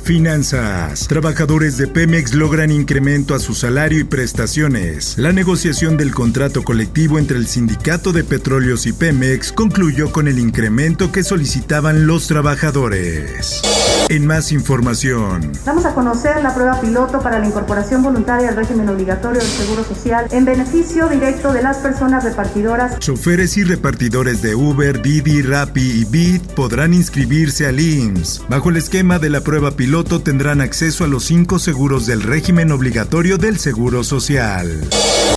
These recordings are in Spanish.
Finanzas. Trabajadores de Pemex logran incremento a su salario y prestaciones. La negociación del contrato colectivo entre el Sindicato de Petróleos y Pemex concluyó con el incremento que solicitaban los trabajadores. En más información. Vamos a conocer la prueba piloto para la incorporación voluntaria al régimen obligatorio del Seguro Social en beneficio directo de las personas repartidoras. Choferes y repartidores de Uber, Didi, Rappi y Bit podrán inscribirse al IMSS. Bajo el esquema de la prueba piloto tendrán acceso a los cinco seguros del régimen obligatorio del Seguro Social.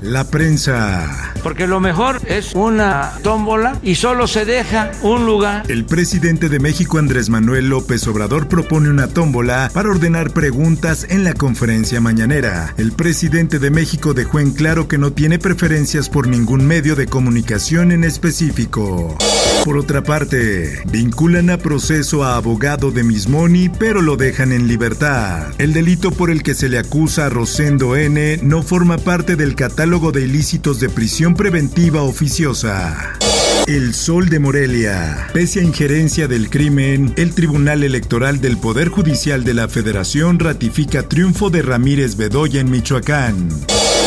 La prensa. Porque lo mejor es una tómbola y solo se deja un lugar. El presidente de México, Andrés Manuel López Obrador, propone una tómbola para ordenar preguntas en la conferencia mañanera. El presidente de México dejó en claro que no tiene preferencias por ningún medio de comunicación en específico. Por otra parte, vinculan a proceso a abogado de Mismoni, pero lo dejan en libertad. El delito por el que se le acusa a Rosendo N no forma parte del catálogo de ilícitos de prisión preventiva oficiosa. El Sol de Morelia. Pese a injerencia del crimen, el Tribunal Electoral del Poder Judicial de la Federación ratifica triunfo de Ramírez Bedoya en Michoacán.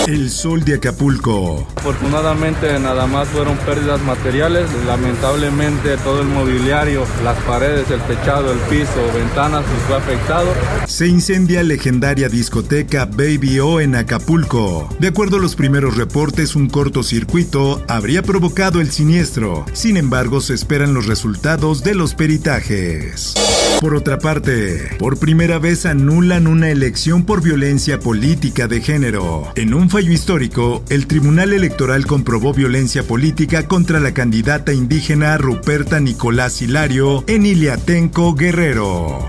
El Sol de Acapulco. Afortunadamente nada más fueron pérdidas materiales. Lamentablemente todo el mobiliario, las paredes, el techado, el piso, ventanas pues, fue afectado. Se incendia legendaria discoteca Baby O en Acapulco. De acuerdo a los primeros reportes, un cortocircuito habría provocado el siniestro. Sin embargo, se esperan los resultados de los peritajes. Por otra parte, por primera vez anulan una elección por violencia política de género. En un fallo histórico, el Tribunal Electoral comprobó violencia política contra la candidata indígena Ruperta Nicolás Hilario en Iliatenco, Guerrero.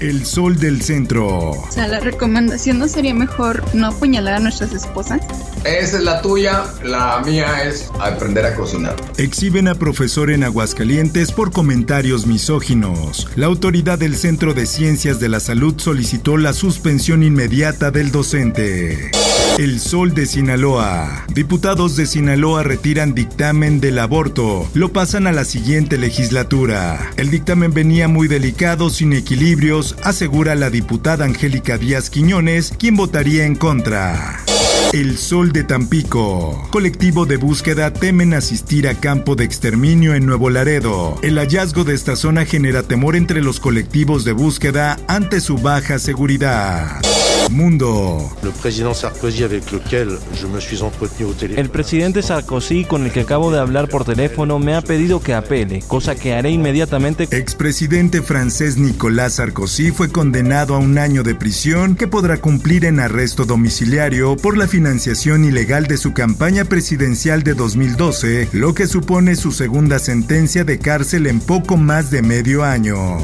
El sol del centro. O sea, la recomendación no sería mejor no apuñalar a nuestras esposas. Esa es la tuya, la mía es aprender a cocinar. Exhiben a profesor en Aguascalientes por comentarios misóginos. La autoridad del Centro de Ciencias de la Salud solicitó la suspensión inmediata del docente. El Sol de Sinaloa. Diputados de Sinaloa retiran dictamen del aborto. Lo pasan a la siguiente legislatura. El dictamen venía muy delicado, sin equilibrios, asegura la diputada Angélica Díaz Quiñones, quien votaría en contra. El Sol de Tampico. Colectivo de búsqueda temen asistir a campo de exterminio en Nuevo Laredo. El hallazgo de esta zona genera temor entre los colectivos de búsqueda ante su baja seguridad. Mundo. El presidente Sarkozy con el que acabo de hablar por teléfono me ha pedido que apele, cosa que haré inmediatamente. Expresidente francés Nicolás Sarkozy fue condenado a un año de prisión que podrá cumplir en arresto domiciliario por la financiación ilegal de su campaña presidencial de 2012, lo que supone su segunda sentencia de cárcel en poco más de medio año.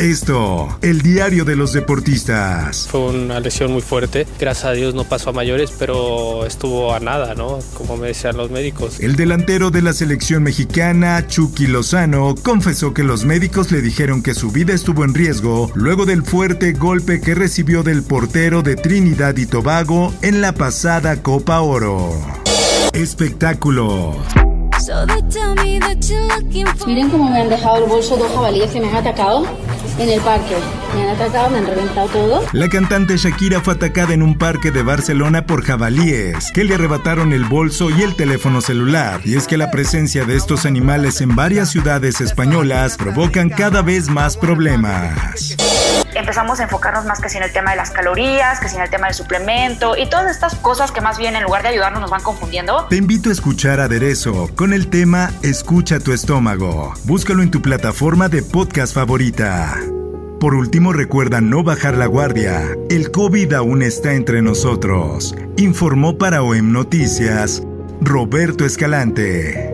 Esto, el diario de los deportistas. Fue una lesión muy fuerte. Gracias a Dios no pasó a mayores, pero estuvo a nada, ¿no? Como me decían los médicos. El delantero de la selección mexicana, Chucky Lozano, confesó que los médicos le dijeron que su vida estuvo en riesgo luego del fuerte golpe que recibió del portero de Trinidad y Tobago en la pasada Copa Oro. Espectáculos. Miren cómo me han dejado el bolso dos jabalíes que me han atacado en el parque. Me han atacado, me han reventado todo. La cantante Shakira fue atacada en un parque de Barcelona por jabalíes, que le arrebataron el bolso y el teléfono celular. Y es que la presencia de estos animales en varias ciudades españolas provocan cada vez más problemas empezamos a enfocarnos más que si en el tema de las calorías, que si en el tema del suplemento y todas estas cosas que más bien en lugar de ayudarnos nos van confundiendo. Te invito a escuchar Aderezo con el tema Escucha tu estómago. Búscalo en tu plataforma de podcast favorita. Por último, recuerda no bajar la guardia. El COVID aún está entre nosotros. Informó para OEM Noticias Roberto Escalante.